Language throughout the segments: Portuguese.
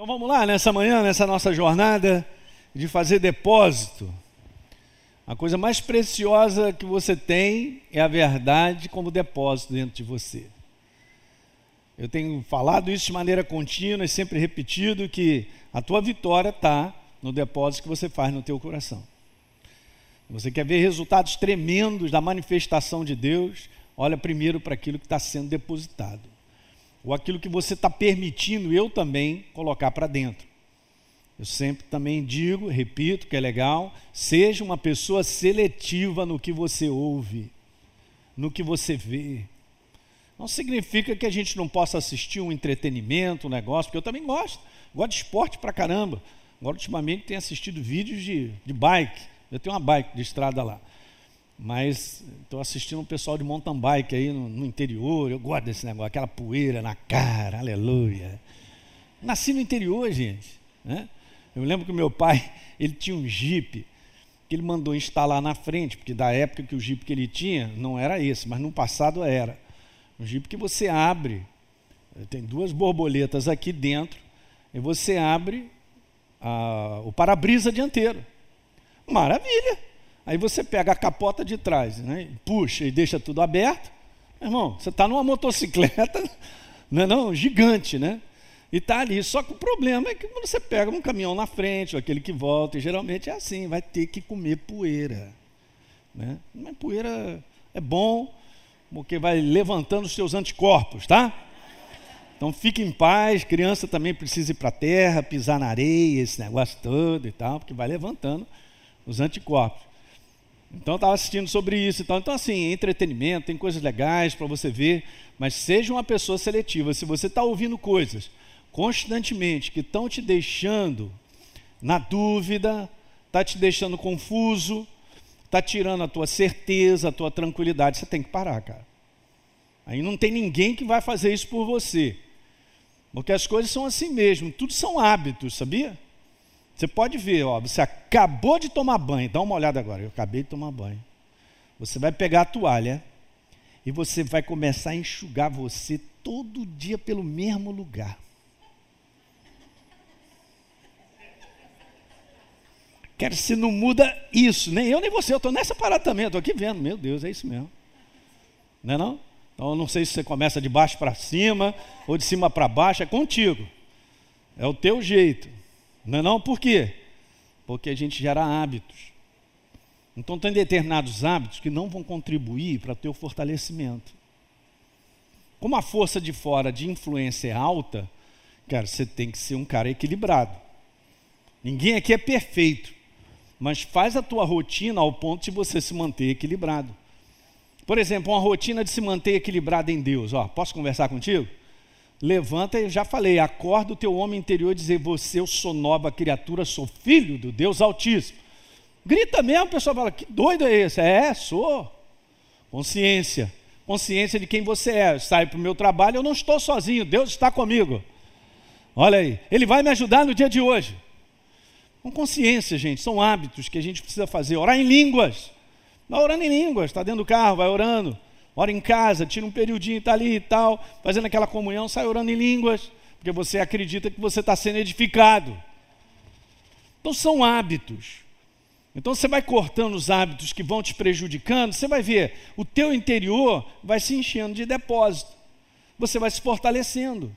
Então vamos lá, nessa manhã, nessa nossa jornada de fazer depósito. A coisa mais preciosa que você tem é a verdade como depósito dentro de você. Eu tenho falado isso de maneira contínua e sempre repetido que a tua vitória está no depósito que você faz no teu coração. Você quer ver resultados tremendos da manifestação de Deus? Olha primeiro para aquilo que está sendo depositado ou aquilo que você está permitindo eu também colocar para dentro. Eu sempre também digo, repito, que é legal, seja uma pessoa seletiva no que você ouve, no que você vê. Não significa que a gente não possa assistir um entretenimento, um negócio, porque eu também gosto. Gosto de esporte pra caramba. Agora, ultimamente, tenho assistido vídeos de, de bike. Eu tenho uma bike de estrada lá. Mas estou assistindo um pessoal de mountain bike aí no, no, interior. Eu gosto desse negócio, aquela poeira na cara, aleluia. Nasci no interior, gente. Né? Eu lembro que meu pai, ele tinha um jipe que ele mandou instalar na frente, porque da época que o jipe que ele tinha não era esse, mas no passado era. Um jipe que você abre, tem duas borboletas aqui dentro, e você abre a, o para-brisa dianteiro. Maravilha! Aí você pega a capota de trás, né, puxa e deixa tudo aberto. Irmão, você está numa motocicleta, não é não? Gigante, né? E está ali. Só que o problema é que quando você pega um caminhão na frente, ou aquele que volta, e geralmente é assim, vai ter que comer poeira. Né? Mas poeira é bom, porque vai levantando os seus anticorpos, tá? Então fique em paz, criança também precisa ir para a terra, pisar na areia, esse negócio todo e tal, porque vai levantando os anticorpos. Então estava assistindo sobre isso. Então, então, assim, entretenimento, tem coisas legais para você ver, mas seja uma pessoa seletiva. Se você está ouvindo coisas constantemente que estão te deixando na dúvida, está te deixando confuso, está tirando a tua certeza, a tua tranquilidade, você tem que parar, cara. Aí não tem ninguém que vai fazer isso por você. Porque as coisas são assim mesmo, tudo são hábitos, sabia? Você pode ver, ó, você acabou de tomar banho, dá uma olhada agora, eu acabei de tomar banho. Você vai pegar a toalha e você vai começar a enxugar você todo dia pelo mesmo lugar. Quero se não muda isso, nem eu nem você, eu estou nessa parada também, estou aqui vendo, meu Deus, é isso mesmo. Não é não? Então eu não sei se você começa de baixo para cima ou de cima para baixo, é contigo. É o teu jeito. Não é não? Por quê? Porque a gente gera hábitos. Então tem determinados hábitos que não vão contribuir para o teu fortalecimento. Como a força de fora de influência é alta, cara, você tem que ser um cara equilibrado. Ninguém aqui é perfeito, mas faz a tua rotina ao ponto de você se manter equilibrado. Por exemplo, uma rotina de se manter equilibrado em Deus. Ó, posso conversar contigo? Levanta, eu já falei, acorda o teu homem interior e dizer: Você, eu sou nova criatura, sou filho do Deus Altíssimo. Grita mesmo, o pessoal fala: Que doido é esse? É, sou. Consciência. Consciência de quem você é. Eu saio para o meu trabalho, eu não estou sozinho, Deus está comigo. Olha aí, Ele vai me ajudar no dia de hoje. Com consciência, gente, são hábitos que a gente precisa fazer. Orar em línguas. Vai orando em línguas, está dentro do carro, vai orando ora em casa, tira um periodinho, está ali e tal, fazendo aquela comunhão, sai orando em línguas, porque você acredita que você está sendo edificado. Então são hábitos. Então você vai cortando os hábitos que vão te prejudicando, você vai ver, o teu interior vai se enchendo de depósito. Você vai se fortalecendo.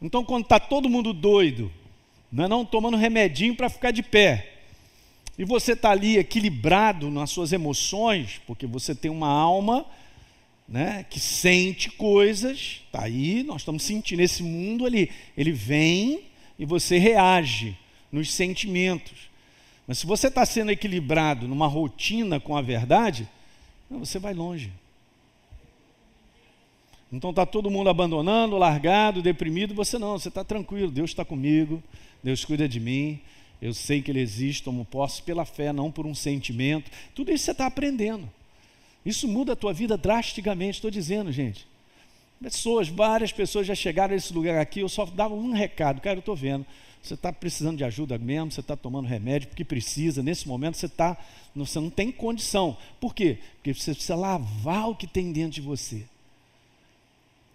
Então quando está todo mundo doido, não é não tomando remedinho para ficar de pé, e você está ali equilibrado nas suas emoções, porque você tem uma alma né, que sente coisas, está aí, nós estamos sentindo esse mundo ali, ele vem e você reage nos sentimentos. Mas se você está sendo equilibrado numa rotina com a verdade, você vai longe. Então está todo mundo abandonando, largado, deprimido, você não, você está tranquilo, Deus está comigo, Deus cuida de mim, eu sei que Ele existe, como posso, pela fé, não por um sentimento. Tudo isso você está aprendendo. Isso muda a tua vida drasticamente, estou dizendo, gente. Pessoas, várias pessoas já chegaram a esse lugar aqui, eu só dava um recado, cara, eu estou vendo. Você está precisando de ajuda mesmo, você está tomando remédio porque precisa, nesse momento você está, você não tem condição. Por quê? Porque você precisa lavar o que tem dentro de você.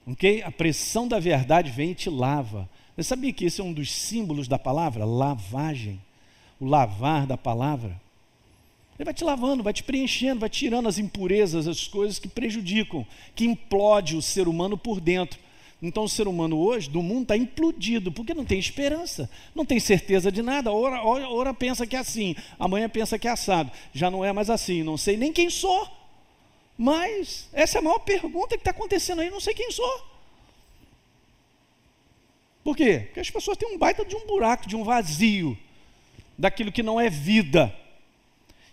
Ok? A pressão da verdade vem e te lava. Você sabia que esse é um dos símbolos da palavra? Lavagem. O lavar da palavra. Ele vai te lavando, vai te preenchendo, vai tirando as impurezas, as coisas que prejudicam, que implode o ser humano por dentro. Então o ser humano hoje, do mundo, está implodido, porque não tem esperança, não tem certeza de nada. Ora, ora, ora pensa que é assim, amanhã pensa que é assado. Já não é mais assim, não sei nem quem sou. Mas essa é a maior pergunta que está acontecendo aí, não sei quem sou. Por quê? Porque as pessoas têm um baita de um buraco, de um vazio, daquilo que não é vida,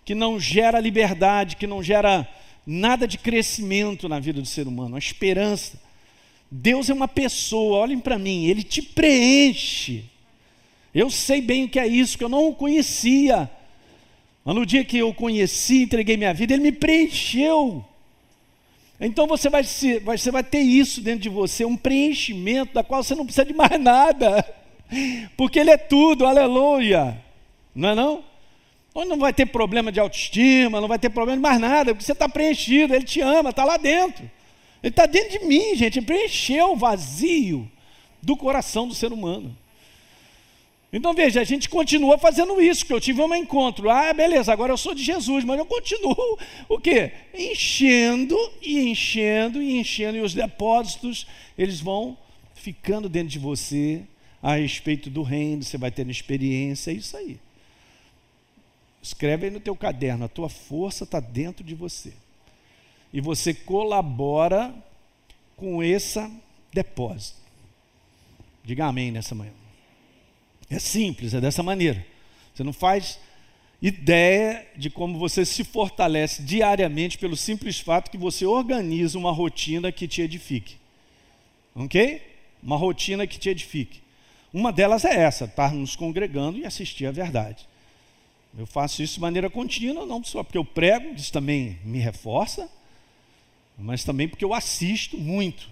que não gera liberdade, que não gera nada de crescimento na vida do ser humano, a esperança. Deus é uma pessoa, olhem para mim, Ele te preenche. Eu sei bem o que é isso, que eu não o conhecia. Mas no dia que eu conheci, entreguei minha vida, Ele me preencheu. Então você vai, se, você vai ter isso dentro de você, um preenchimento da qual você não precisa de mais nada, porque Ele é tudo, aleluia, não é não? Onde não vai ter problema de autoestima, não vai ter problema de mais nada, porque você está preenchido, Ele te ama, está lá dentro. Ele está dentro de mim, gente, ele preencheu o vazio do coração do ser humano. Então veja, a gente continua fazendo isso, que eu tive um encontro. Ah, beleza, agora eu sou de Jesus, mas eu continuo o quê? Enchendo e enchendo e enchendo, e os depósitos, eles vão ficando dentro de você a respeito do reino, você vai tendo experiência, é isso aí. Escreve aí no teu caderno, a tua força está dentro de você. E você colabora com esse depósito. Diga amém nessa manhã. É simples, é dessa maneira. Você não faz ideia de como você se fortalece diariamente pelo simples fato que você organiza uma rotina que te edifique. Ok? Uma rotina que te edifique. Uma delas é essa, estar nos congregando e assistir a verdade. Eu faço isso de maneira contínua, não só porque eu prego, isso também me reforça, mas também porque eu assisto muito.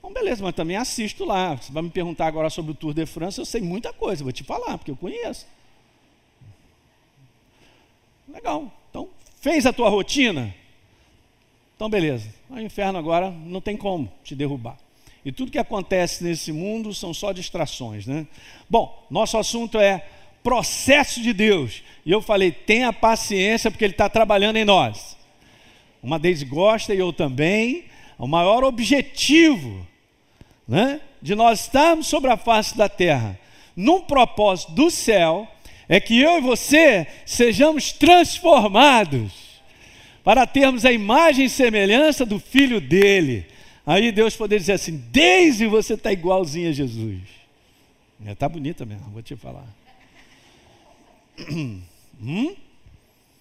Bom, beleza, mas também assisto lá. Você vai me perguntar agora sobre o Tour de France, eu sei muita coisa, vou te falar, porque eu conheço. Legal. Então, fez a tua rotina? Então, beleza. O inferno agora não tem como te derrubar. E tudo que acontece nesse mundo são só distrações, né? Bom, nosso assunto é processo de Deus. E eu falei, tenha paciência, porque Ele está trabalhando em nós. Uma deles gosta e eu também. O maior objetivo né, de nós estarmos sobre a face da terra, num propósito do céu, é que eu e você sejamos transformados para termos a imagem e semelhança do Filho dele. Aí Deus poder dizer assim: desde você está igualzinho a Jesus. Está é, bonita mesmo, vou te falar. Hum?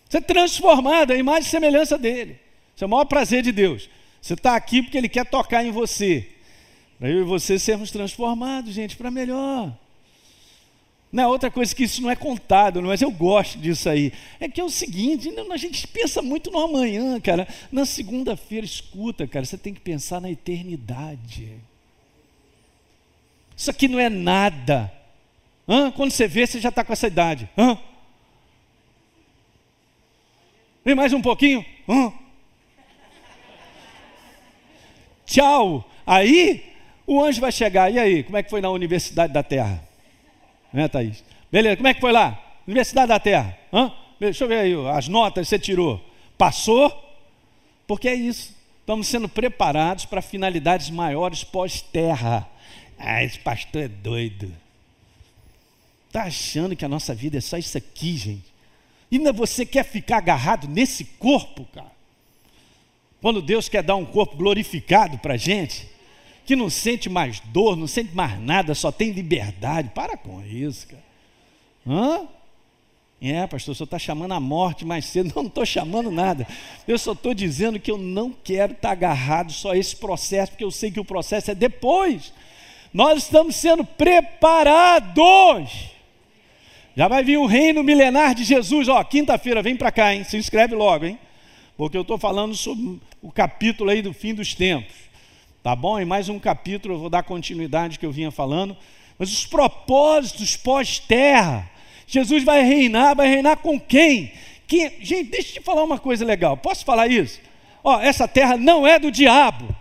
Você é transformado, a imagem e semelhança dele. Esse é o maior prazer de Deus. Você está aqui porque Ele quer tocar em você. Para eu e você sermos transformados, gente, para melhor. Não é outra coisa que isso não é contado, mas eu gosto disso aí. É que é o seguinte, a gente pensa muito no amanhã, cara. Na segunda-feira, escuta, cara, você tem que pensar na eternidade. Isso aqui não é nada. Hã? Quando você vê, você já está com essa idade. Hã? Vem mais um pouquinho. Hã? Tchau. Aí o anjo vai chegar. E aí, como é que foi na Universidade da Terra? Né, Thaís? Beleza, como é que foi lá? Universidade da Terra. Hã? Deixa eu ver aí, as notas que você tirou. Passou? Porque é isso. Estamos sendo preparados para finalidades maiores pós-terra. Ah, esse pastor é doido. Está achando que a nossa vida é só isso aqui, gente? E ainda você quer ficar agarrado nesse corpo, cara? Quando Deus quer dar um corpo glorificado para a gente, que não sente mais dor, não sente mais nada, só tem liberdade. Para com isso, cara. Hã? É, pastor, o senhor está chamando a morte mais cedo. Não, não estou chamando nada. Eu só estou dizendo que eu não quero estar tá agarrado só a esse processo, porque eu sei que o processo é depois. Nós estamos sendo preparados. Já vai vir o reino milenar de Jesus. Ó, quinta-feira, vem para cá, hein? Se inscreve logo, hein? Porque eu estou falando sobre o capítulo aí do fim dos tempos. Tá bom? Em mais um capítulo eu vou dar continuidade que eu vinha falando. Mas os propósitos pós-terra. Jesus vai reinar, vai reinar com quem? quem? Gente, deixa eu te falar uma coisa legal. Posso falar isso? Ó, essa terra não é do diabo.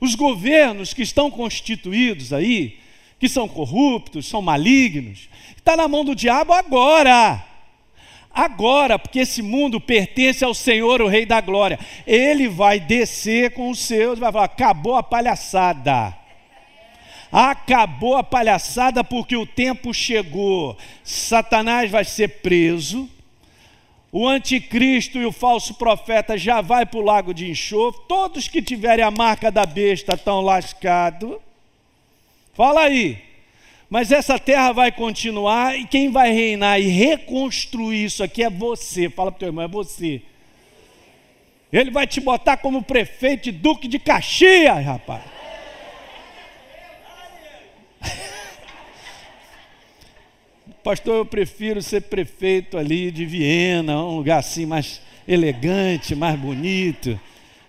Os governos que estão constituídos aí, que são corruptos, são malignos. Está na mão do diabo agora. Agora, porque esse mundo pertence ao Senhor, o Rei da Glória. Ele vai descer com os seus, vai falar: acabou a palhaçada. Acabou a palhaçada porque o tempo chegou. Satanás vai ser preso. O anticristo e o falso profeta já vai para o lago de enxofre. Todos que tiverem a marca da besta estão lascados. Fala aí. Mas essa terra vai continuar e quem vai reinar e reconstruir isso aqui é você. Fala para o teu irmão, é você. Ele vai te botar como prefeito e duque de Caxias, rapaz. Pastor, eu prefiro ser prefeito ali de Viena, um lugar assim mais elegante, mais bonito,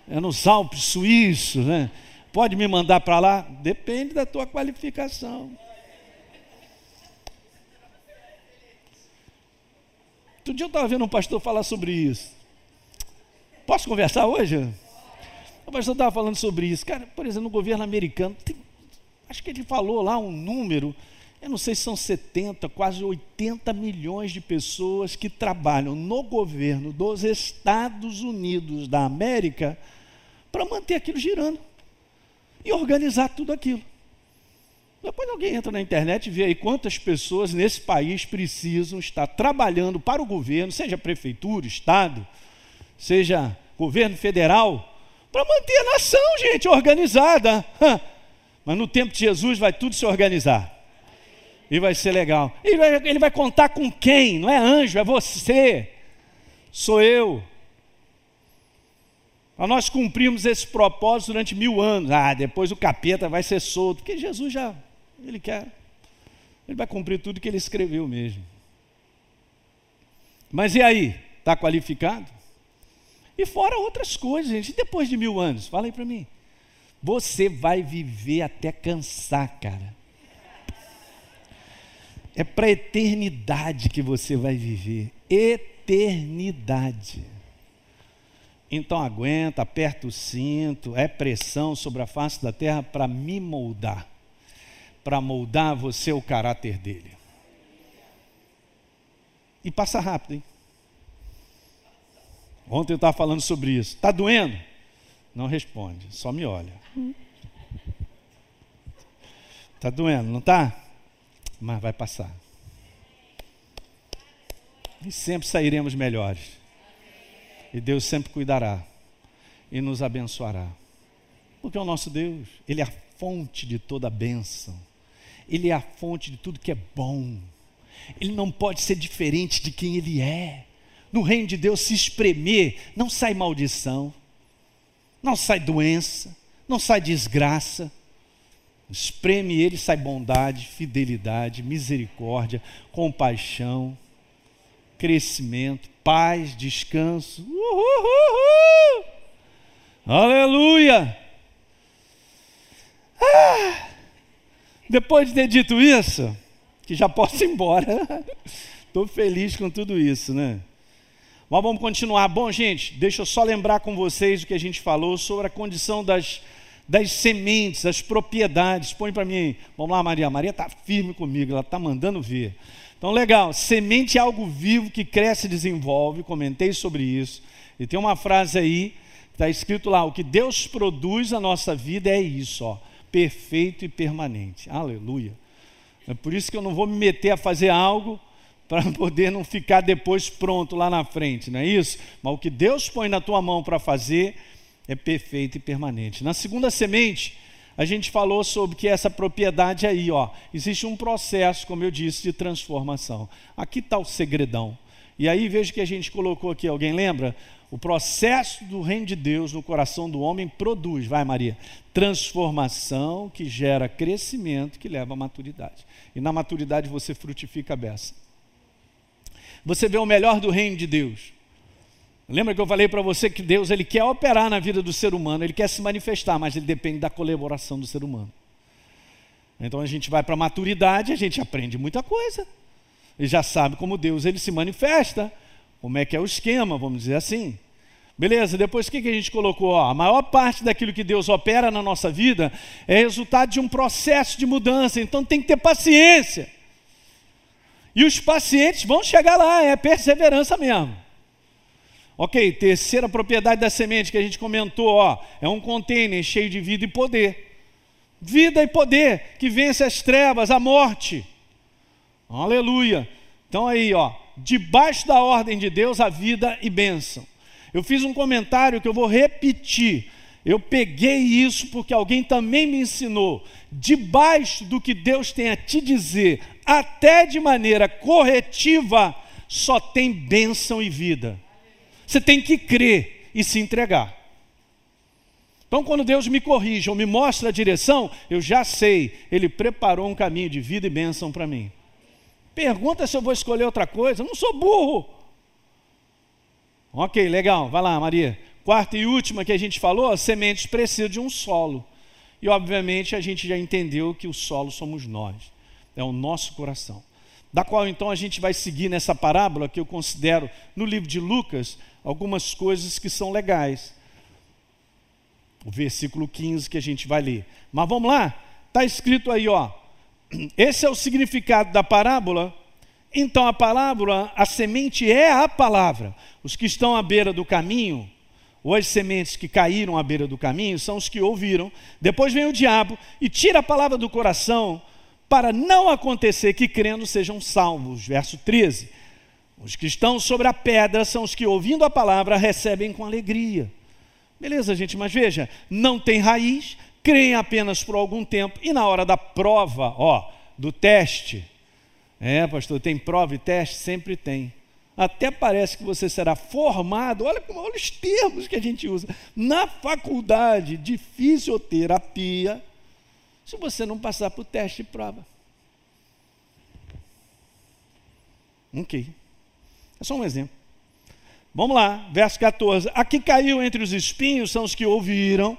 é nos Alpes suíços, né? Pode me mandar para lá? Depende da tua qualificação. Outro dia eu estava vendo um pastor falar sobre isso. Posso conversar hoje? O pastor estava falando sobre isso. Cara, por exemplo, no governo americano, tem, acho que ele falou lá um número eu não sei se são 70, quase 80 milhões de pessoas que trabalham no governo dos Estados Unidos da América para manter aquilo girando e organizar tudo aquilo. Depois alguém entra na internet e vê aí quantas pessoas nesse país precisam estar trabalhando para o governo, seja prefeitura, estado, seja governo federal, para manter a nação, gente, organizada. Mas no tempo de Jesus vai tudo se organizar. E vai ser legal. Ele vai, ele vai contar com quem? Não é anjo, é você. Sou eu. Nós cumprimos esse propósito durante mil anos. Ah, depois o capeta vai ser solto. Porque Jesus já, ele quer. Ele vai cumprir tudo que ele escreveu mesmo. Mas e aí? Está qualificado? E fora outras coisas, gente. E depois de mil anos? Fala aí para mim. Você vai viver até cansar, cara. É para eternidade que você vai viver. Eternidade. Então aguenta, aperta o cinto, é pressão sobre a face da terra para me moldar, para moldar você o caráter dele. E passa rápido, hein? Ontem eu estava falando sobre isso. Está doendo? Não responde, só me olha. Está doendo, não está? mas vai passar. E sempre sairemos melhores. E Deus sempre cuidará e nos abençoará. Porque é o nosso Deus, Ele é a fonte de toda a bênção. Ele é a fonte de tudo que é bom. Ele não pode ser diferente de quem Ele é. No reino de Deus, se espremer, não sai maldição, não sai doença, não sai desgraça, Espreme ele, sai bondade, fidelidade, misericórdia, compaixão, crescimento, paz, descanso. Uhul, Aleluia! Ah, depois de ter dito isso, que já posso ir embora, estou feliz com tudo isso, né? Mas vamos continuar. Bom, gente, deixa eu só lembrar com vocês o que a gente falou sobre a condição das das sementes, das propriedades. Põe para mim, vamos lá, Maria. Maria está firme comigo, ela está mandando ver. Então, legal, semente é algo vivo que cresce e desenvolve, comentei sobre isso. E tem uma frase aí, está escrito lá: o que Deus produz na nossa vida é isso, ó, perfeito e permanente. Aleluia. É por isso que eu não vou me meter a fazer algo para poder não ficar depois pronto lá na frente, não é isso? Mas o que Deus põe na tua mão para fazer é perfeita e permanente. Na segunda semente, a gente falou sobre que essa propriedade aí, ó, existe um processo, como eu disse, de transformação. Aqui está o segredão. E aí veja que a gente colocou aqui, alguém lembra? O processo do reino de Deus no coração do homem produz, vai Maria, transformação que gera crescimento, que leva à maturidade. E na maturidade você frutifica a beça. Você vê o melhor do reino de Deus. Lembra que eu falei para você que Deus ele quer operar na vida do ser humano, ele quer se manifestar, mas ele depende da colaboração do ser humano. Então a gente vai para a maturidade, a gente aprende muita coisa. E já sabe como Deus ele se manifesta, como é que é o esquema, vamos dizer assim. Beleza? Depois o que, que a gente colocou? Ó, a maior parte daquilo que Deus opera na nossa vida é resultado de um processo de mudança, então tem que ter paciência. E os pacientes vão chegar lá, é perseverança mesmo. Ok, terceira propriedade da semente que a gente comentou, ó, é um container cheio de vida e poder. Vida e poder que vence as trevas, a morte. Aleluia. Então aí, ó, debaixo da ordem de Deus, a vida e bênção. Eu fiz um comentário que eu vou repetir. Eu peguei isso porque alguém também me ensinou. Debaixo do que Deus tem a te dizer, até de maneira corretiva, só tem bênção e vida. Você tem que crer e se entregar. Então, quando Deus me corrige ou me mostra a direção, eu já sei, Ele preparou um caminho de vida e bênção para mim. Pergunta se eu vou escolher outra coisa, eu não sou burro. Ok, legal, vai lá, Maria. Quarta e última que a gente falou, sementes precisam de um solo. E obviamente a gente já entendeu que o solo somos nós, é o nosso coração. Da qual então a gente vai seguir nessa parábola que eu considero no livro de Lucas algumas coisas que são legais. O versículo 15 que a gente vai ler. Mas vamos lá? Está escrito aí, ó. Esse é o significado da parábola então a parábola, a semente é a palavra. Os que estão à beira do caminho, ou as sementes que caíram à beira do caminho, são os que ouviram. Depois vem o diabo e tira a palavra do coração, para não acontecer que crendo sejam salvos. Verso 13. Os que estão sobre a pedra são os que, ouvindo a palavra, recebem com alegria. Beleza, gente, mas veja, não tem raiz, creem apenas por algum tempo, e na hora da prova, ó, do teste, é, pastor, tem prova e teste? Sempre tem. Até parece que você será formado, olha, olha os termos que a gente usa, na faculdade de fisioterapia, se você não passar por teste e prova. Ok. É só um exemplo. Vamos lá, verso 14. Aqui caiu entre os espinhos são os que ouviram,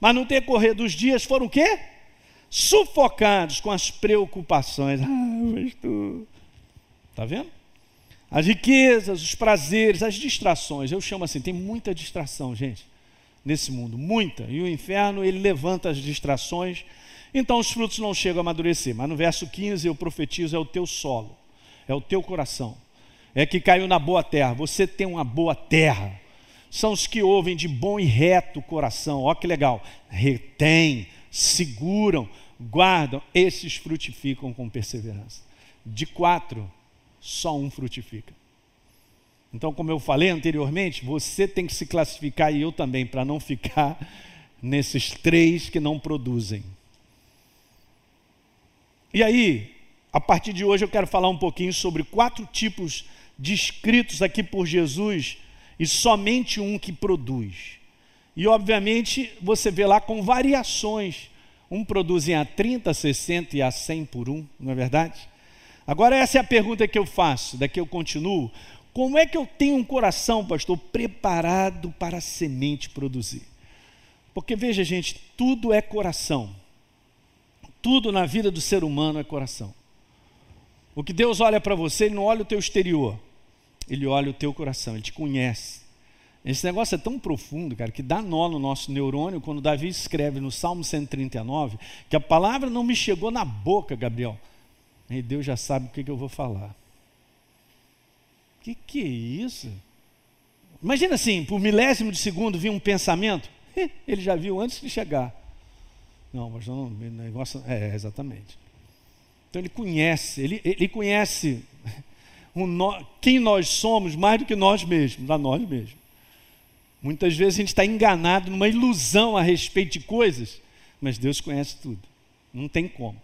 mas no decorrer dos dias foram o quê? sufocados com as preocupações. Ah, pastor. Está vendo? As riquezas, os prazeres, as distrações. Eu chamo assim, tem muita distração, gente, nesse mundo, muita. E o inferno, ele levanta as distrações, então os frutos não chegam a amadurecer. Mas no verso 15 eu profetizo, é o teu solo, é o teu coração. É que caiu na boa terra. Você tem uma boa terra. São os que ouvem de bom e reto coração. Ó que legal. Retém, seguram, guardam, esses frutificam com perseverança. De quatro, só um frutifica. Então, como eu falei anteriormente, você tem que se classificar e eu também, para não ficar nesses três que não produzem. E aí, a partir de hoje, eu quero falar um pouquinho sobre quatro tipos descritos aqui por Jesus e somente um que produz. E obviamente você vê lá com variações. Um produzem a 30, 60 e a 100 por um, não é verdade? Agora essa é a pergunta que eu faço, daqui eu continuo. Como é que eu tenho um coração, pastor, preparado para a semente produzir? Porque veja, gente, tudo é coração. Tudo na vida do ser humano é coração. O que Deus olha para você, Ele não olha o teu exterior, Ele olha o teu coração, Ele te conhece. Esse negócio é tão profundo, cara, que dá nó no nosso neurônio quando Davi escreve no Salmo 139 que a palavra não me chegou na boca, Gabriel. E Deus já sabe o que, que eu vou falar. O que, que é isso? Imagina assim, por milésimo de segundo vir um pensamento, ele já viu antes de chegar. Não, mas não, negócio. É, exatamente. Então ele conhece, ele, ele conhece quem nós somos mais do que nós mesmos, a nós mesmos. Muitas vezes a gente está enganado numa ilusão a respeito de coisas, mas Deus conhece tudo. Não tem como.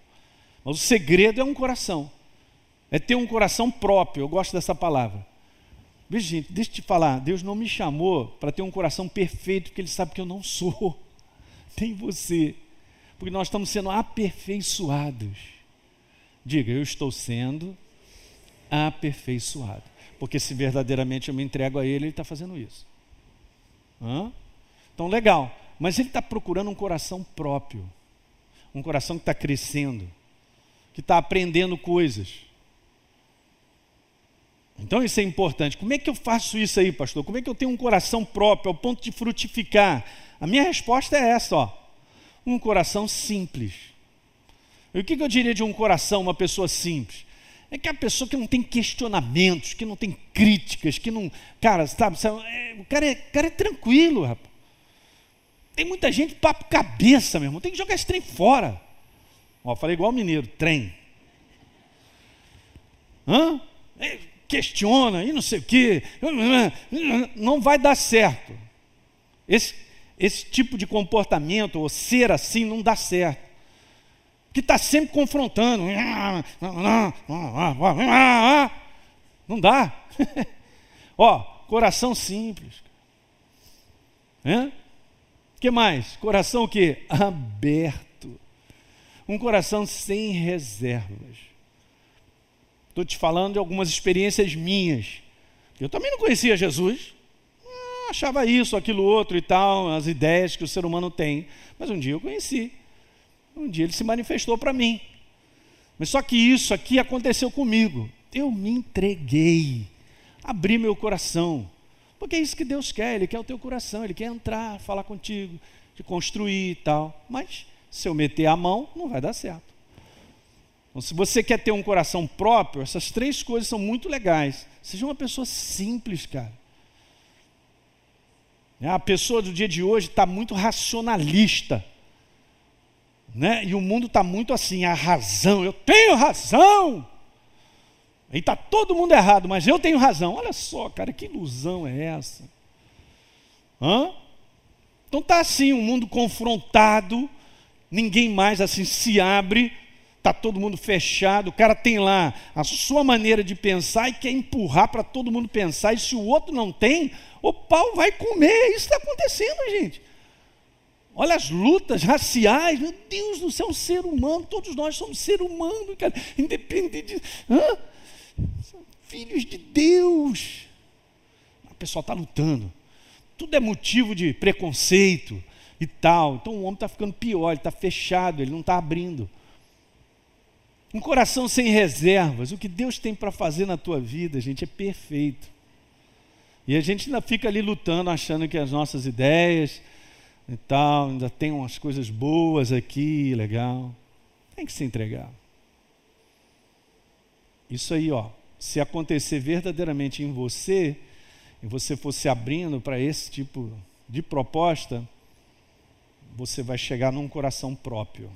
Mas o segredo é um coração. É ter um coração próprio. Eu gosto dessa palavra. Veja, gente, deixa eu te falar. Deus não me chamou para ter um coração perfeito, porque Ele sabe que eu não sou. Tem você. Porque nós estamos sendo aperfeiçoados. Diga, eu estou sendo aperfeiçoado. Porque se verdadeiramente eu me entrego a Ele, Ele está fazendo isso. Hã? Então, legal. Mas ele está procurando um coração próprio. Um coração que está crescendo. Que está aprendendo coisas. Então isso é importante. Como é que eu faço isso aí, pastor? Como é que eu tenho um coração próprio ao ponto de frutificar? A minha resposta é essa, ó. Um coração simples. E o que eu diria de um coração, uma pessoa simples? É que a pessoa que não tem questionamentos, que não tem críticas, que não. Cara, sabe, é, o cara é, o cara é tranquilo, rapaz. Tem muita gente papo cabeça, meu irmão. Tem que jogar esse trem fora. Ó, falei igual o mineiro, trem. Hã? É, questiona e não sei o quê. Não vai dar certo. Esse, esse tipo de comportamento, ou ser assim, não dá certo que está sempre confrontando. Não dá. Ó, coração simples. O que mais? Coração o quê? Aberto. Um coração sem reservas. Estou te falando de algumas experiências minhas. Eu também não conhecia Jesus. achava isso, aquilo outro e tal, as ideias que o ser humano tem. Mas um dia eu conheci. Um dia ele se manifestou para mim. Mas só que isso aqui aconteceu comigo. Eu me entreguei, abri meu coração. Porque é isso que Deus quer, Ele quer o teu coração, Ele quer entrar, falar contigo, te construir e tal. Mas se eu meter a mão, não vai dar certo. Então, se você quer ter um coração próprio, essas três coisas são muito legais. Seja uma pessoa simples, cara. A pessoa do dia de hoje está muito racionalista. Né? E o mundo está muito assim, a razão, eu tenho razão. E está todo mundo errado, mas eu tenho razão. Olha só, cara, que ilusão é essa? Hã? Então está assim, um mundo confrontado, ninguém mais assim se abre, está todo mundo fechado, o cara tem lá a sua maneira de pensar e quer empurrar para todo mundo pensar, e se o outro não tem, o pau vai comer. Isso está acontecendo, gente. Olha as lutas raciais, meu Deus do céu, um ser humano, todos nós somos ser humano, cara, independente de. Hã? Filhos de Deus. O pessoal está lutando. Tudo é motivo de preconceito e tal. Então o homem está ficando pior, ele está fechado, ele não está abrindo. Um coração sem reservas. O que Deus tem para fazer na tua vida, gente, é perfeito. E a gente ainda fica ali lutando, achando que as nossas ideias, e tal, ainda tem umas coisas boas aqui, legal. Tem que se entregar. Isso aí, ó, se acontecer verdadeiramente em você, e você for se abrindo para esse tipo de proposta, você vai chegar num coração próprio.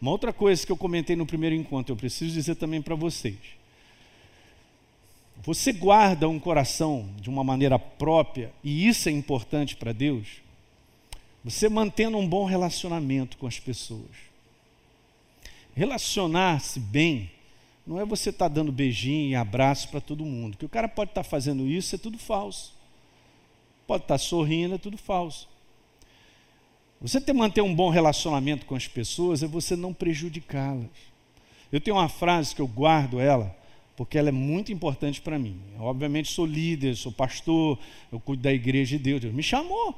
Uma outra coisa que eu comentei no primeiro encontro, eu preciso dizer também para vocês. Você guarda um coração de uma maneira própria, e isso é importante para Deus, você mantendo um bom relacionamento com as pessoas. Relacionar-se bem não é você estar tá dando beijinho e abraço para todo mundo, que o cara pode estar tá fazendo isso, é tudo falso. Pode estar tá sorrindo, é tudo falso. Você ter manter um bom relacionamento com as pessoas é você não prejudicá-las. Eu tenho uma frase que eu guardo ela, porque ela é muito importante para mim. Eu, obviamente sou líder, sou pastor, eu cuido da igreja de Deus. Deus me chamou.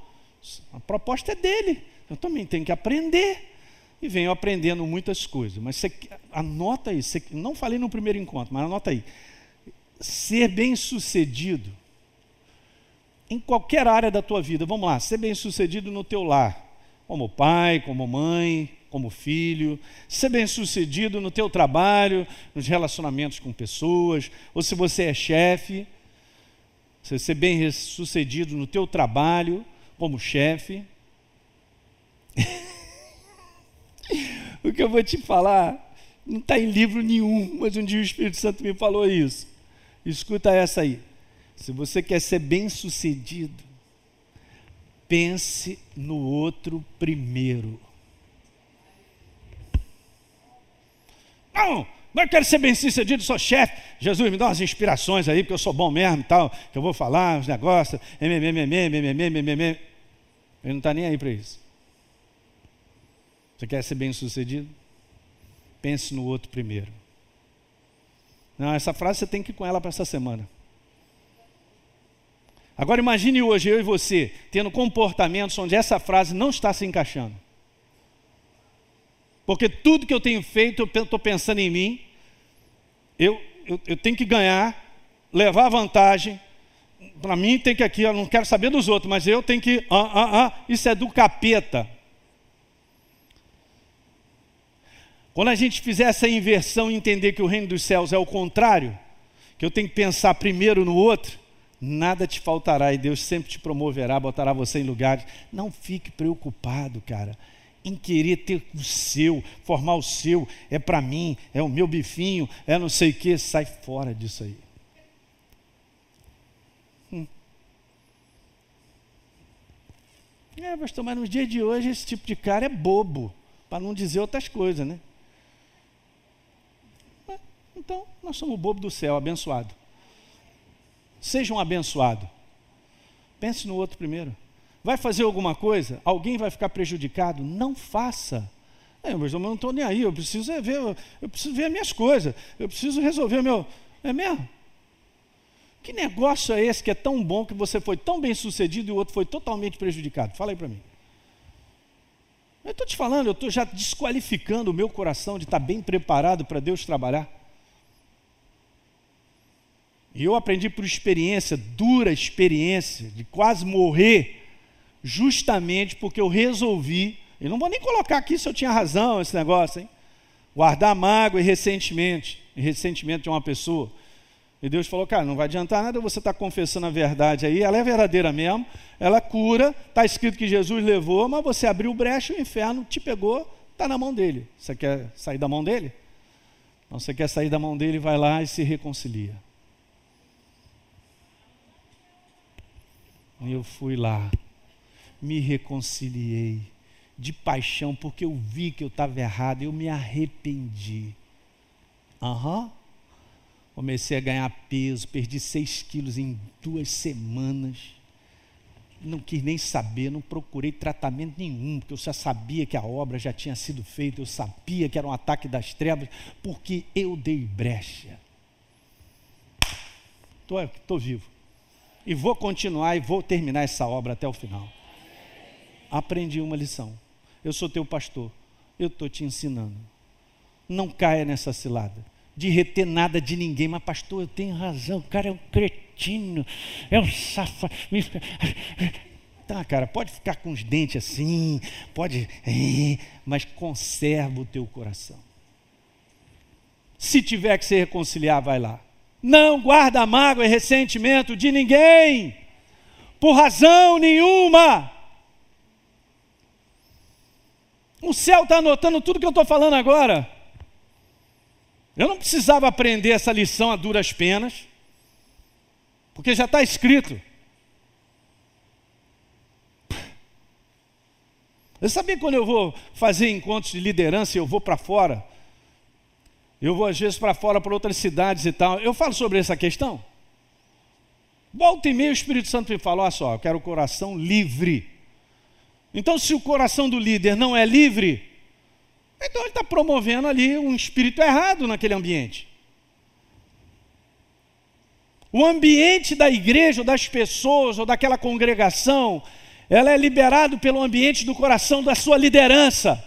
A proposta é dele. Eu também tenho que aprender. E venho aprendendo muitas coisas. Mas você, anota aí, você, não falei no primeiro encontro, mas anota aí. Ser bem sucedido em qualquer área da tua vida, vamos lá, ser bem sucedido no teu lar, como pai, como mãe, como filho, ser bem sucedido no teu trabalho, nos relacionamentos com pessoas, ou se você é chefe, ser bem sucedido no teu trabalho como chefe. o que eu vou te falar não está em livro nenhum, mas um dia o Espírito Santo me falou isso. Escuta essa aí. Se você quer ser bem sucedido, pense no outro primeiro. Não, eu quero ser bem sucedido, sou chefe. Jesus, me dá umas inspirações aí, porque eu sou bom mesmo e tal, que eu vou falar uns negócios. Ele não está nem aí para isso. Você quer ser bem sucedido? Pense no outro primeiro. Não, essa frase você tem que ir com ela para essa semana. Agora imagine hoje eu e você tendo comportamentos onde essa frase não está se encaixando. Porque tudo que eu tenho feito, eu estou pensando em mim. Eu, eu, eu tenho que ganhar, levar vantagem. Para mim tem que aqui, eu não quero saber dos outros, mas eu tenho que. Ah, ah, ah, isso é do capeta. Quando a gente fizer essa inversão e entender que o reino dos céus é o contrário, que eu tenho que pensar primeiro no outro, nada te faltará e Deus sempre te promoverá, botará você em lugares. Não fique preocupado, cara, em querer ter o seu, formar o seu, é para mim, é o meu bifinho, é não sei o que, sai fora disso aí. Hum. É, pastor, mas no dia de hoje esse tipo de cara é bobo, para não dizer outras coisas, né? Então, nós somos o bobo do céu, abençoado. Seja um abençoado. Pense no outro primeiro. Vai fazer alguma coisa? Alguém vai ficar prejudicado? Não faça. É, mas eu não estou nem aí, eu preciso é ver, eu preciso ver as minhas coisas, eu preciso resolver meu. É mesmo? Que negócio é esse que é tão bom que você foi tão bem sucedido e o outro foi totalmente prejudicado? Fala aí para mim. Eu estou te falando, eu estou já desqualificando o meu coração de estar tá bem preparado para Deus trabalhar. E eu aprendi por experiência, dura experiência, de quase morrer, justamente porque eu resolvi, e não vou nem colocar aqui se eu tinha razão esse negócio, hein? Guardar mágoa e ressentimento, e ressentimento de uma pessoa. E Deus falou, cara, não vai adiantar nada você estar tá confessando a verdade aí, ela é verdadeira mesmo, ela cura, está escrito que Jesus levou, mas você abriu brecha, o inferno te pegou, está na mão dele. Você quer sair da mão dele? Não, você quer sair da mão dele, vai lá e se reconcilia. Eu fui lá, me reconciliei de paixão, porque eu vi que eu estava errado, eu me arrependi. Uhum. Comecei a ganhar peso, perdi seis quilos em duas semanas. Não quis nem saber, não procurei tratamento nenhum, porque eu já sabia que a obra já tinha sido feita, eu sabia que era um ataque das trevas, porque eu dei brecha. Estou vivo e vou continuar e vou terminar essa obra até o final. Aprendi uma lição. Eu sou teu pastor. Eu estou te ensinando. Não caia nessa cilada de reter nada de ninguém. Mas, pastor, eu tenho razão. O cara é um cretino. É um safado. Tá, cara, pode ficar com os dentes assim, pode, é, mas conserva o teu coração. Se tiver que se reconciliar, vai lá. Não guarda mágoa e ressentimento de ninguém, por razão nenhuma. O céu está anotando tudo que eu estou falando agora. Eu não precisava aprender essa lição a duras penas, porque já está escrito. Eu sabia quando eu vou fazer encontros de liderança, eu vou para fora, eu vou às vezes para fora, para outras cidades e tal. Eu falo sobre essa questão. Volta e meia o Espírito Santo me fala: olha só, eu quero o coração livre. Então, se o coração do líder não é livre, então ele está promovendo ali um espírito errado naquele ambiente. O ambiente da igreja, ou das pessoas, ou daquela congregação, ela é liberado pelo ambiente do coração da sua liderança.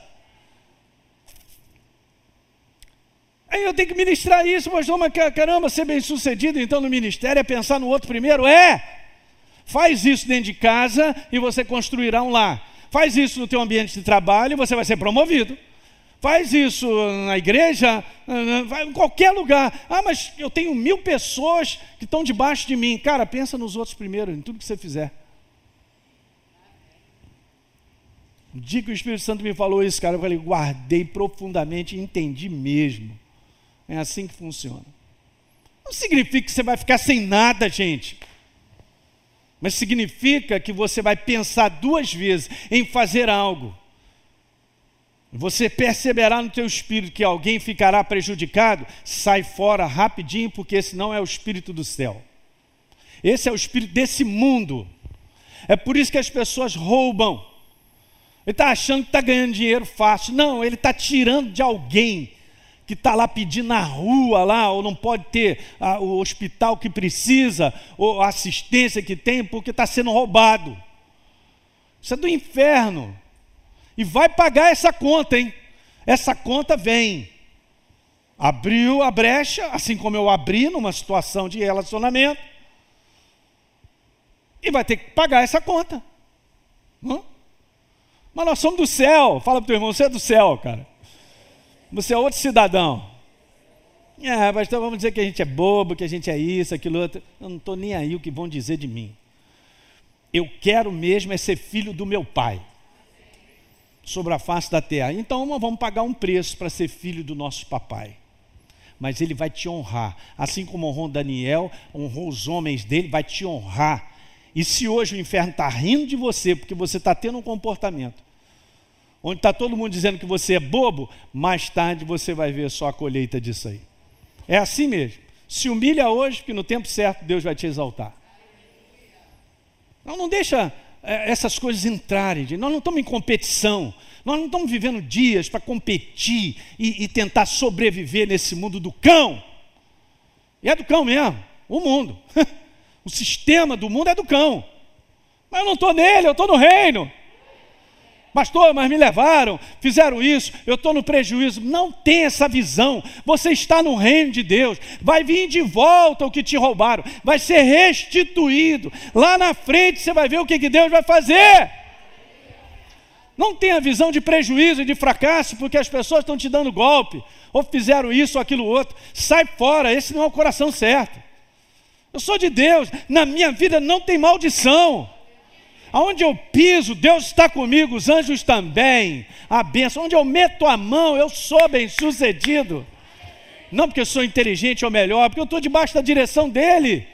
Aí eu tenho que ministrar isso, mas caramba, ser bem sucedido então no ministério é pensar no outro primeiro? É! Faz isso dentro de casa e você construirá um lar. Faz isso no teu ambiente de trabalho você vai ser promovido. Faz isso na igreja, vai em qualquer lugar. Ah, mas eu tenho mil pessoas que estão debaixo de mim. Cara, pensa nos outros primeiro, em tudo que você fizer. O dia que o Espírito Santo me falou isso, cara, eu falei, guardei profundamente e entendi mesmo. É assim que funciona. Não significa que você vai ficar sem nada, gente. Mas significa que você vai pensar duas vezes em fazer algo. Você perceberá no teu espírito que alguém ficará prejudicado, sai fora rapidinho, porque esse não é o espírito do céu. Esse é o espírito desse mundo. É por isso que as pessoas roubam. Ele está achando que está ganhando dinheiro fácil. Não, ele está tirando de alguém que está lá pedindo na rua lá, ou não pode ter a, o hospital que precisa, ou a assistência que tem, porque está sendo roubado. Isso é do inferno. E vai pagar essa conta, hein? Essa conta vem. abriu a brecha, assim como eu abri numa situação de relacionamento, e vai ter que pagar essa conta. Hum? Mas nós somos do céu. Fala para o teu irmão, você é do céu, cara. Você é outro cidadão. É, mas então vamos dizer que a gente é bobo, que a gente é isso, aquilo outro. Eu não estou nem aí o que vão dizer de mim. Eu quero mesmo é ser filho do meu pai. Sobre a face da terra. Então vamos pagar um preço para ser filho do nosso papai. Mas ele vai te honrar. Assim como honrou Daniel, honrou os homens dele, vai te honrar e se hoje o inferno está rindo de você porque você está tendo um comportamento onde está todo mundo dizendo que você é bobo, mais tarde você vai ver só a colheita disso aí. É assim mesmo. Se humilha hoje, porque no tempo certo Deus vai te exaltar. Não, não deixa é, essas coisas entrarem. Nós não estamos em competição. Nós não estamos vivendo dias para competir e, e tentar sobreviver nesse mundo do cão. E é do cão mesmo, o mundo. O sistema do mundo é do cão. Mas eu não estou nele, eu estou no reino. Pastor, mas me levaram, fizeram isso, eu estou no prejuízo. Não tem essa visão. Você está no reino de Deus. Vai vir de volta o que te roubaram. Vai ser restituído. Lá na frente você vai ver o que, Deus vai fazer. Não tenha visão de prejuízo e de fracasso, porque as pessoas estão te dando golpe, ou fizeram isso ou aquilo outro. Sai fora, esse não é o coração certo. Eu sou de Deus, na minha vida não tem maldição. Aonde eu piso, Deus está comigo, os anjos também. A benção. Onde eu meto a mão, eu sou bem sucedido. Não porque eu sou inteligente ou melhor, porque eu estou debaixo da direção dele.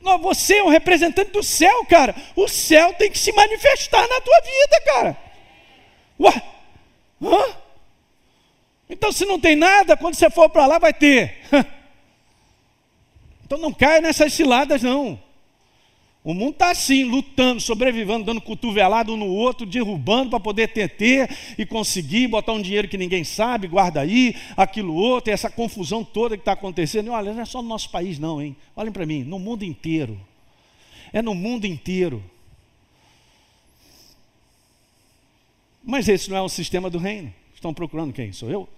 Não, você é um representante do céu, cara. O céu tem que se manifestar na tua vida, cara. Ué? Hã? Então, se não tem nada, quando você for para lá, vai ter. Então não caia nessas ciladas, não. O mundo está assim, lutando, sobrevivendo, dando cotovelado um no outro, derrubando para poder ter, ter e conseguir botar um dinheiro que ninguém sabe, guarda aí, aquilo outro, essa confusão toda que está acontecendo. E olha, não é só no nosso país, não, hein? Olhem para mim, no mundo inteiro. É no mundo inteiro. Mas esse não é o sistema do reino. Estão procurando quem? Sou eu?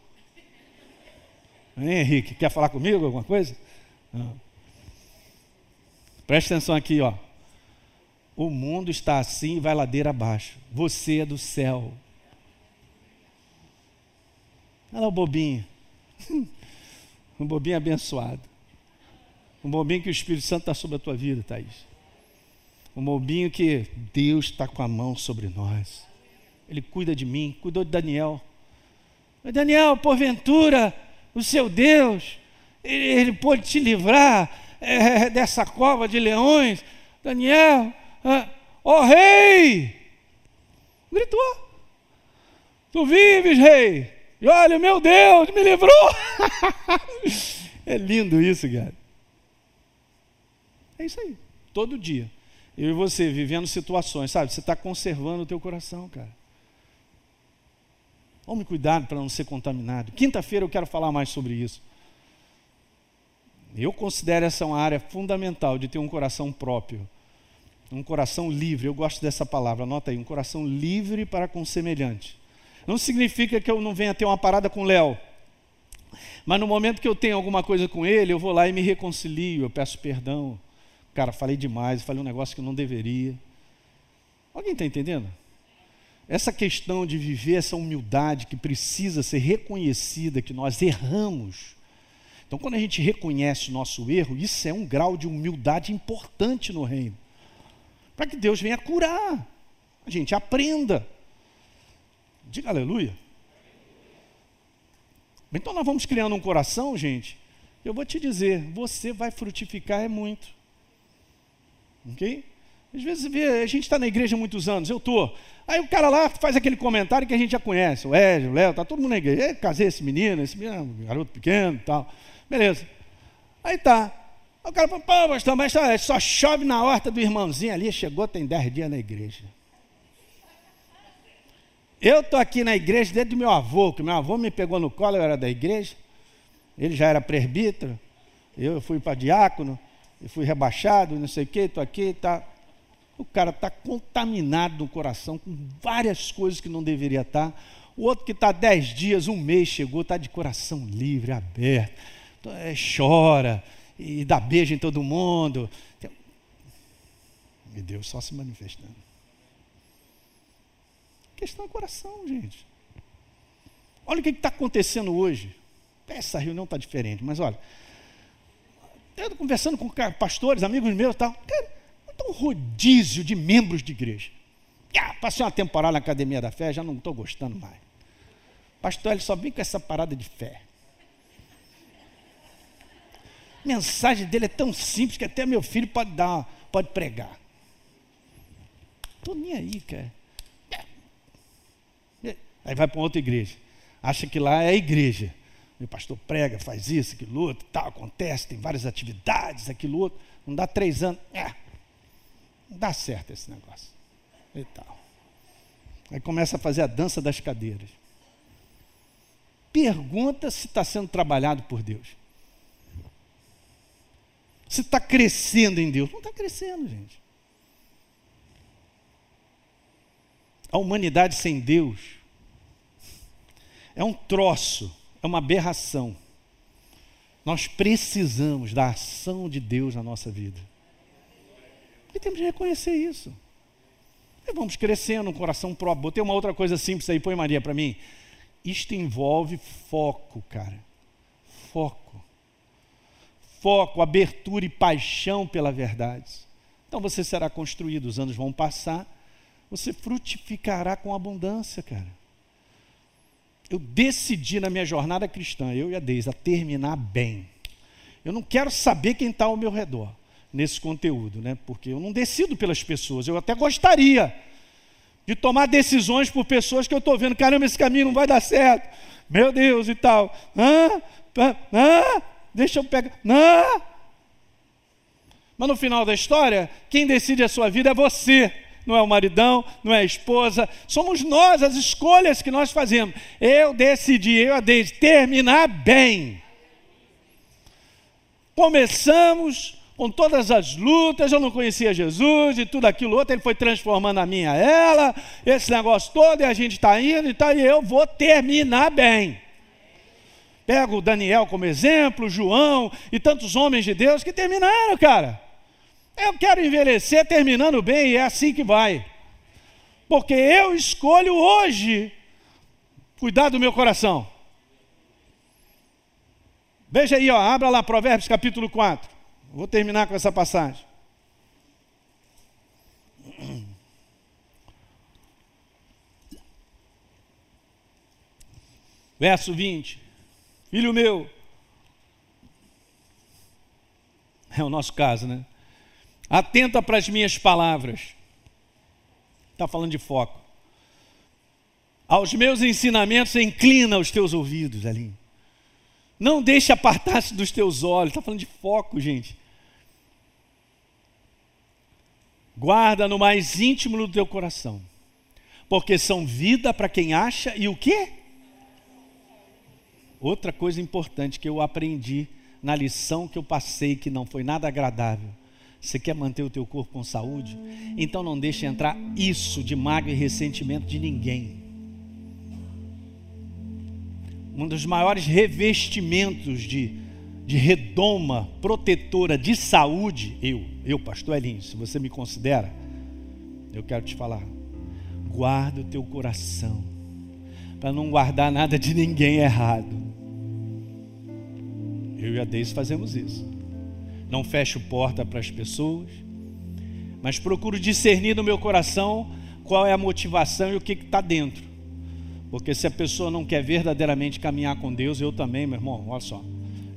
Hein, Henrique, quer falar comigo alguma coisa? Não. Preste atenção aqui, ó. O mundo está assim e vai ladeira abaixo. Você é do céu. Olha lá o bobinho. um bobinho abençoado. Um bobinho que o Espírito Santo está sobre a tua vida, Thaís. Um bobinho que Deus está com a mão sobre nós. Ele cuida de mim, cuidou de Daniel. Daniel, porventura, o seu Deus, ele, ele pôde te livrar é, dessa cova de leões, Daniel, ó oh, rei, gritou: Tu vives, rei, e olha, meu Deus, me livrou. é lindo isso, cara. É isso aí, todo dia. Eu e você vivendo situações, sabe? Você está conservando o teu coração, cara. Tome cuidado para não ser contaminado. Quinta-feira eu quero falar mais sobre isso. Eu considero essa uma área fundamental de ter um coração próprio, um coração livre. Eu gosto dessa palavra, anota aí, um coração livre para com semelhante. Não significa que eu não venha ter uma parada com o Léo, mas no momento que eu tenho alguma coisa com ele, eu vou lá e me reconcilio, eu peço perdão. Cara, falei demais, falei um negócio que não deveria. Alguém está entendendo? Essa questão de viver essa humildade que precisa ser reconhecida, que nós erramos então, quando a gente reconhece o nosso erro, isso é um grau de humildade importante no reino. Para que Deus venha curar, a gente aprenda. Diga aleluia. Então, nós vamos criando um coração, gente. Eu vou te dizer, você vai frutificar é muito. Ok? Às vezes vê, a gente está na igreja há muitos anos, eu estou. Aí o cara lá faz aquele comentário que a gente já conhece, o Ed, o Léo, está todo mundo na igreja. Casei esse menino, esse menino, um garoto pequeno e tal. Beleza. Aí tá. O cara falou, pô, pastor, mas só, só chove na horta do irmãozinho ali, chegou, tem dez dias na igreja. Eu estou aqui na igreja desde meu avô, que meu avô me pegou no colo, eu era da igreja. Ele já era presbítero, eu fui para diácono, eu fui rebaixado, não sei o que, estou aqui, tá. O cara está contaminado no coração com várias coisas que não deveria estar. Tá O outro que está dez dias, um mês chegou, está de coração livre, aberto, então, é, chora e dá beijo em todo mundo. E Deus só se manifestando. Questão é coração, gente. Olha o que está acontecendo hoje. Essa reunião está diferente, mas olha. Eu conversando com pastores, amigos meus e tal. Cara, está um rodízio de membros de igreja. Ah, passei uma temporada na academia da fé, já não estou gostando mais. Pastor, ele só vem com essa parada de fé. A mensagem dele é tão simples que até meu filho pode dar, pode pregar. Estou nem aí, cara. Aí vai para outra igreja. Acha que lá é a igreja. Meu pastor prega, faz isso, aquilo outro, tal, acontece, tem várias atividades, aquilo outro. Não dá três anos. É, não dá certo esse negócio. E tal. Aí começa a fazer a dança das cadeiras. Pergunta se está sendo trabalhado por Deus. Se está crescendo em Deus. Não está crescendo, gente. A humanidade sem Deus é um troço, é uma aberração. Nós precisamos da ação de Deus na nossa vida. E temos de reconhecer isso. E vamos crescendo, um coração próprio. Botei uma outra coisa simples aí, põe Maria para mim. Isto envolve foco, cara. Foco. Foco, abertura e paixão pela verdade. Então você será construído, os anos vão passar, você frutificará com abundância, cara. Eu decidi na minha jornada cristã, eu e a Deise, a terminar bem. Eu não quero saber quem está ao meu redor nesse conteúdo, né? Porque eu não decido pelas pessoas. Eu até gostaria de tomar decisões por pessoas que eu estou vendo, caramba, esse caminho não vai dar certo. Meu Deus e tal. Ah, ah, deixa eu pegar. Ah. Mas no final da história, quem decide a sua vida é você. Não é o maridão, não é a esposa, somos nós, as escolhas que nós fazemos. Eu decidi, eu a Deise, terminar bem. Começamos com todas as lutas, eu não conhecia Jesus e tudo aquilo outro, ele foi transformando a minha ela, esse negócio todo, e a gente está indo e tá, e eu vou terminar bem. Pego Daniel como exemplo, João e tantos homens de Deus que terminaram, cara. Eu quero envelhecer terminando bem, e é assim que vai. Porque eu escolho hoje cuidar do meu coração. Veja aí, ó, abra lá Provérbios capítulo 4. Vou terminar com essa passagem. Verso 20. Filho meu, é o nosso caso, né? Atenta para as minhas palavras. Está falando de foco. Aos meus ensinamentos, inclina os teus ouvidos, ali. Não deixe apartar-se dos teus olhos. Está falando de foco, gente. Guarda no mais íntimo do teu coração, porque são vida para quem acha e o quê? Outra coisa importante que eu aprendi na lição que eu passei que não foi nada agradável. Você quer manter o teu corpo com saúde? Então não deixe entrar isso de mágoa e ressentimento de ninguém. Um dos maiores revestimentos de de redoma, protetora de saúde, eu, eu, pastor Elinho, se você me considera, eu quero te falar, guarda o teu coração, para não guardar nada de ninguém errado. Eu e a Deise fazemos isso. Não fecho porta para as pessoas, mas procuro discernir no meu coração qual é a motivação e o que está dentro. Porque se a pessoa não quer verdadeiramente caminhar com Deus, eu também, meu irmão, olha só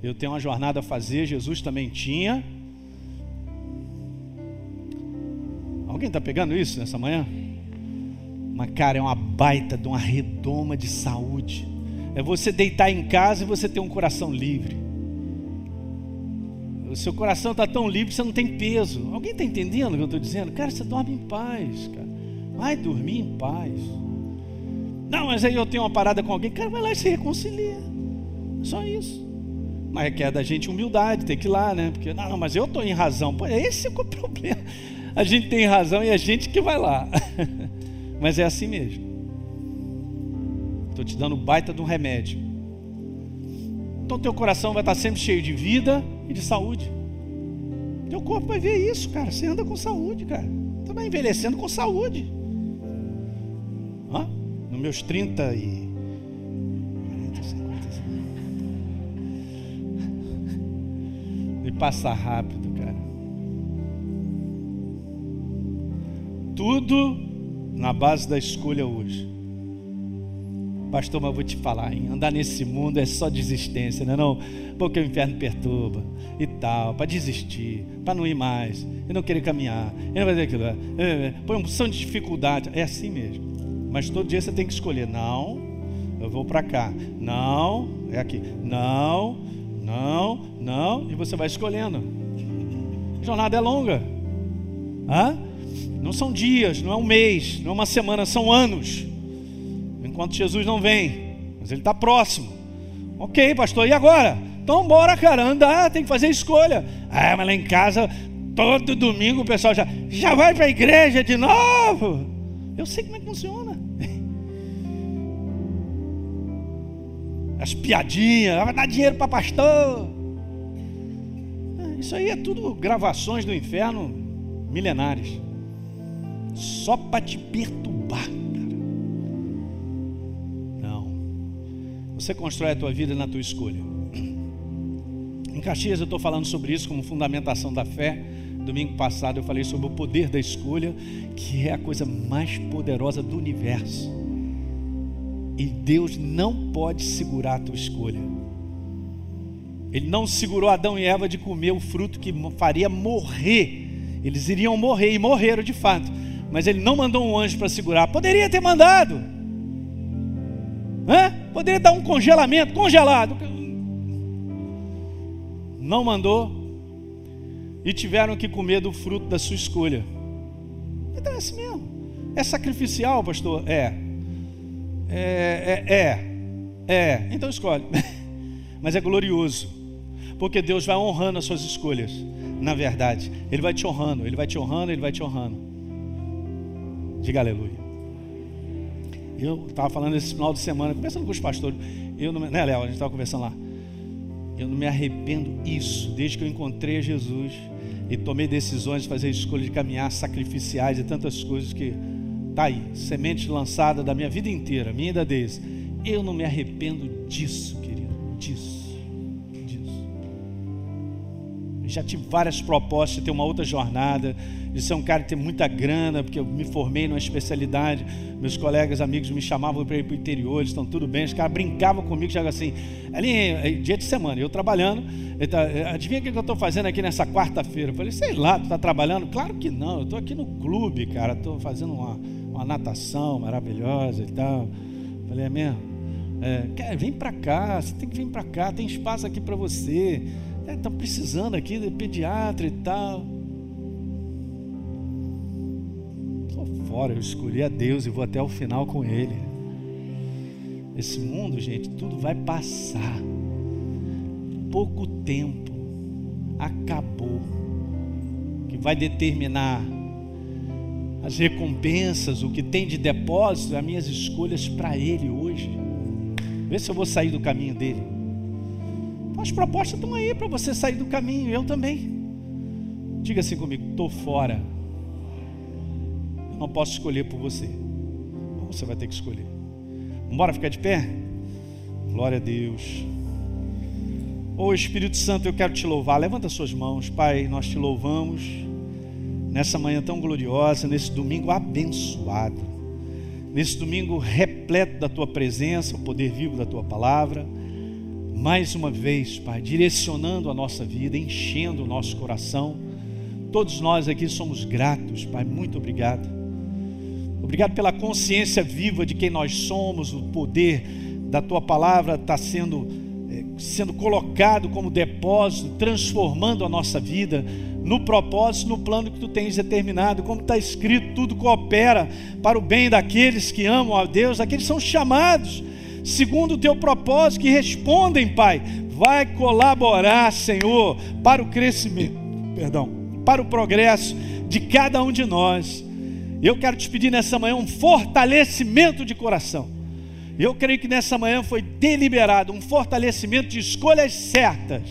eu tenho uma jornada a fazer, Jesus também tinha. Alguém está pegando isso nessa manhã? Mas, cara, é uma baita de uma redoma de saúde. É você deitar em casa e você ter um coração livre. O seu coração está tão livre que você não tem peso. Alguém está entendendo o que eu estou dizendo? Cara, você dorme em paz, cara. Vai dormir em paz. Não, mas aí eu tenho uma parada com alguém. Cara, vai lá e se reconcilia. Só isso. Mas requer da gente humildade, ter que ir lá, né? Porque, não, não mas eu estou em razão. Pô, esse é o problema. A gente tem razão e a gente que vai lá. mas é assim mesmo. Estou te dando baita de um remédio. Então teu coração vai estar sempre cheio de vida e de saúde. Teu corpo vai ver isso, cara. Você anda com saúde, cara. Você vai envelhecendo com saúde. Hã? Nos meus 30 e. 40, 50, 50. E passa rápido, cara. Tudo na base da escolha hoje. Pastor, mas eu vou te falar, hein? andar nesse mundo é só desistência, não é não? Porque o inferno perturba e tal, para desistir, para não ir mais, e não querer caminhar, e não fazer aquilo. É, é, põe uma opção de dificuldade, é assim mesmo. Mas todo dia você tem que escolher, não, eu vou para cá, não, é aqui, não, não, não, e você vai escolhendo. A jornada é longa, Hã? não são dias, não é um mês, não é uma semana, são anos enquanto Jesus não vem, mas ele está próximo. Ok, pastor, e agora? Então bora, cara, andar, tem que fazer escolha. Ah, mas lá em casa, todo domingo o pessoal já, já vai para a igreja de novo. Eu sei como é que funciona. As piadinhas, vai dar dinheiro para pastor. É, isso aí é tudo gravações do inferno milenares. Só para te perturbar. Você constrói a tua vida na tua escolha. Em Caxias eu estou falando sobre isso como fundamentação da fé. Domingo passado eu falei sobre o poder da escolha, que é a coisa mais poderosa do universo. E Deus não pode segurar a tua escolha. Ele não segurou Adão e Eva de comer o fruto que faria morrer. Eles iriam morrer e morreram de fato. Mas ele não mandou um anjo para segurar. Poderia ter mandado. Hã? Poderia dar um congelamento, congelado. Não mandou. E tiveram que comer do fruto da sua escolha. Então é assim mesmo. É sacrificial, pastor? É. É, é, é. é. Então escolhe. Mas é glorioso. Porque Deus vai honrando as suas escolhas. Na verdade, Ele vai te honrando, Ele vai te honrando, Ele vai te honrando. Diga aleluia. Eu estava falando esse final de semana, conversando com os pastores. Eu não, né, Léo? A gente estava conversando lá. Eu não me arrependo isso, desde que eu encontrei Jesus e tomei decisões de fazer escolha de caminhar sacrificiais e tantas coisas que tá aí, semente lançada da minha vida inteira, minha e da Deise. Eu não me arrependo disso, querido, disso. Já tive várias propostas de ter uma outra jornada, de ser um cara que tem muita grana, porque eu me formei numa especialidade. Meus colegas, amigos me chamavam para ir para o interior, eles estão tudo bem. Os caras brincavam comigo, chegava assim, ali, é dia de semana, eu trabalhando. Tá, adivinha o que eu estou fazendo aqui nessa quarta-feira? Eu falei, sei lá, tu está trabalhando? Claro que não, eu estou aqui no clube, cara, estou fazendo uma, uma natação maravilhosa e tal. Eu falei, é mesmo? É, vem para cá, você tem que vir para cá, tem espaço aqui para você. Estão é, precisando aqui de pediatra e tal. Estou fora, eu escolhi a Deus e vou até o final com Ele. Esse mundo, gente, tudo vai passar. Pouco tempo acabou. Que vai determinar as recompensas, o que tem de depósito, as minhas escolhas para Ele hoje. Vê se eu vou sair do caminho dele. As propostas estão aí para você sair do caminho, eu também. Diga assim comigo: estou fora. Eu não posso escolher por você. Você vai ter que escolher. Bora ficar de pé? Glória a Deus. Ô oh, Espírito Santo, eu quero te louvar. Levanta suas mãos, Pai. Nós te louvamos nessa manhã tão gloriosa, nesse domingo abençoado, nesse domingo repleto da tua presença, o poder vivo da tua palavra mais uma vez, Pai, direcionando a nossa vida, enchendo o nosso coração. Todos nós aqui somos gratos, Pai, muito obrigado. Obrigado pela consciência viva de quem nós somos, o poder da tua palavra está sendo, é, sendo colocado como depósito, transformando a nossa vida no propósito, no plano que tu tens determinado. Como está escrito, tudo coopera para o bem daqueles que amam a Deus, daqueles que são chamados segundo o teu propósito, que respondem, Pai. Vai colaborar, Senhor, para o crescimento, perdão, para o progresso de cada um de nós. Eu quero te pedir nessa manhã um fortalecimento de coração. Eu creio que nessa manhã foi deliberado um fortalecimento de escolhas certas.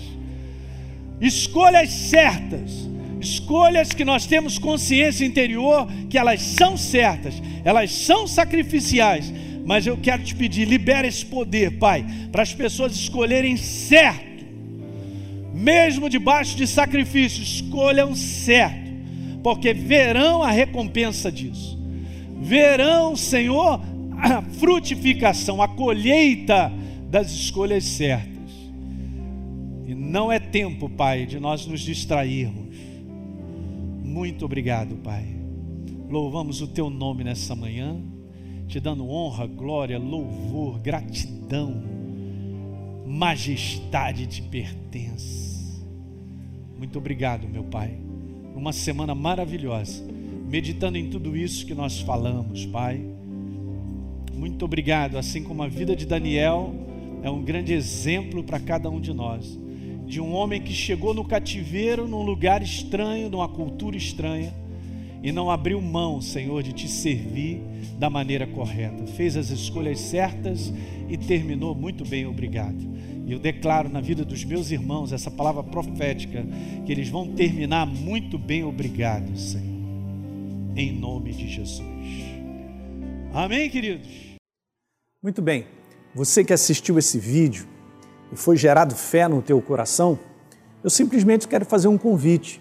Escolhas certas. Escolhas que nós temos consciência interior que elas são certas, elas são sacrificiais. Mas eu quero te pedir, libera esse poder, Pai, para as pessoas escolherem certo. Mesmo debaixo de sacrifício, escolham certo, porque verão a recompensa disso. Verão, Senhor, a frutificação, a colheita das escolhas certas. E não é tempo, Pai, de nós nos distrairmos. Muito obrigado, Pai. Louvamos o Teu nome nessa manhã, te dando honra, glória, louvor, gratidão, majestade te pertence. Muito obrigado, meu Pai. Uma semana maravilhosa, meditando em tudo isso que nós falamos, Pai. Muito obrigado, assim como a vida de Daniel é um grande exemplo para cada um de nós, de um homem que chegou no cativeiro, num lugar estranho, numa cultura estranha, e não abriu mão, Senhor, de te servir da maneira correta. Fez as escolhas certas e terminou muito bem, obrigado. E eu declaro na vida dos meus irmãos essa palavra profética, que eles vão terminar muito bem, obrigado, Senhor. Em nome de Jesus. Amém, queridos? Muito bem. Você que assistiu esse vídeo e foi gerado fé no teu coração, eu simplesmente quero fazer um convite